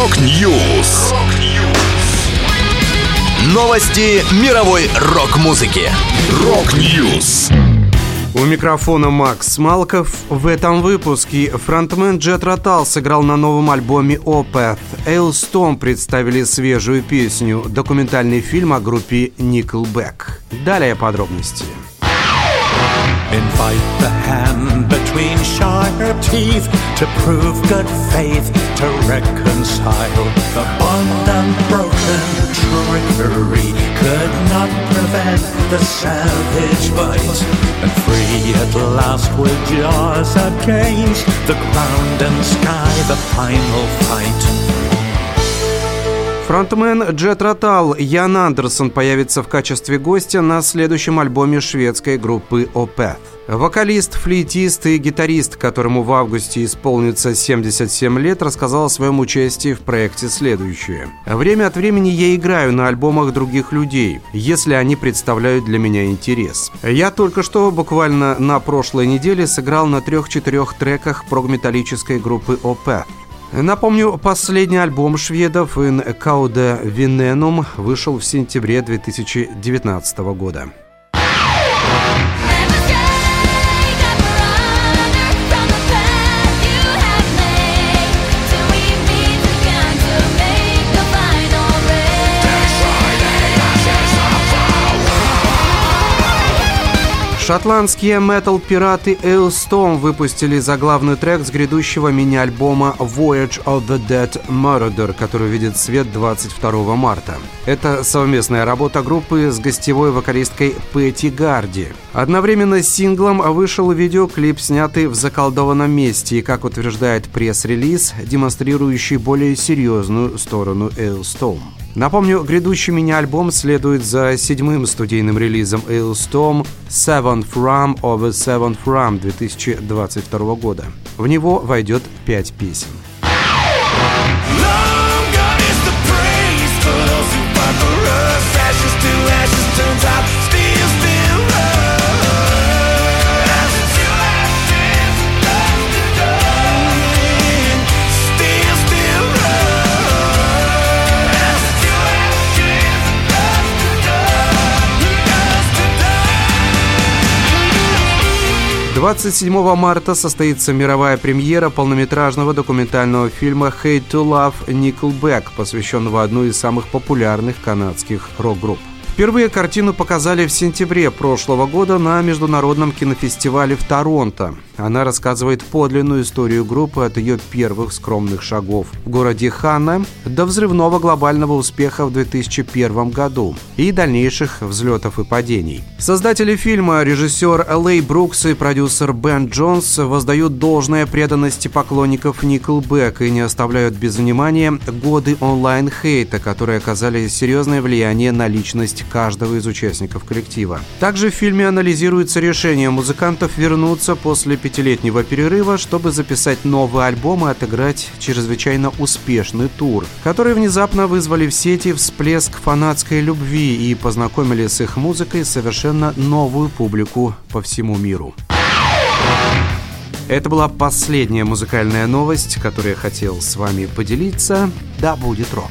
Rock News. Новости мировой рок-музыки. Rock News. У микрофона Макс Малков. В этом выпуске фронтмен Jethro Tull сыграл на новом альбоме Opeth. Alestorm представили свежую песню, документальный фильм о группе Nickelback. Далее подробности. Invite the hand between sharp teeth to prove good faith, to reconcile the bond unbroken. Trickery could not prevent the savage bite, and free at last with jaws against the ground and sky, the final fight. Фронтмен Джет Ротал Ян Андерсон появится в качестве гостя на следующем альбоме шведской группы Opeth. Вокалист, флейтист и гитарист, которому в августе исполнится 77 лет, рассказал о своем участии в проекте следующее. «Время от времени я играю на альбомах других людей, если они представляют для меня интерес. Я только что, буквально на прошлой неделе, сыграл на трех-четырех треках прогметаллической группы Opeth. Напомню, последний альбом шведов «In Caude Venenum» вышел в сентябре 2019 года. Шотландские метал-пираты Ailstorm выпустили заглавный трек с грядущего мини-альбома Voyage of the Dead Murder, который видит свет 22 марта. Это совместная работа группы с гостевой вокалисткой Пэтти Гарди. Одновременно с синглом вышел видеоклип, снятый в заколдованном месте и, как утверждает пресс-релиз, демонстрирующий более серьезную сторону Ailstorm. Напомню, грядущий мини-альбом следует за седьмым студийным релизом Ailstorm Seventh Ram of a Seventh Ram 2022 года. В него войдет пять песен. 27 марта состоится мировая премьера полнометражного документального фильма «Hate to Love Nickelback», посвященного одной из самых популярных канадских рок-групп. Впервые картину показали в сентябре прошлого года на Международном кинофестивале в Торонто. Она рассказывает подлинную историю группы от ее первых скромных шагов в городе Ханна до взрывного глобального успеха в 2001 году и дальнейших взлетов и падений. Создатели фильма, режиссер Лэй Брукс и продюсер Бен Джонс воздают должное преданности поклонников Nickelback и не оставляют без внимания годы онлайн-хейта, которые оказали серьезное влияние на личность каждого из участников коллектива. Также в фильме анализируется решение музыкантов вернуться после пятилетнего перерыва, чтобы записать новый альбом и отыграть чрезвычайно успешный тур, который внезапно вызвали в сети всплеск фанатской любви и познакомили с их музыкой совершенно новую публику по всему миру. Это была последняя музыкальная новость, которую я хотел с вами поделиться. Да будет рок!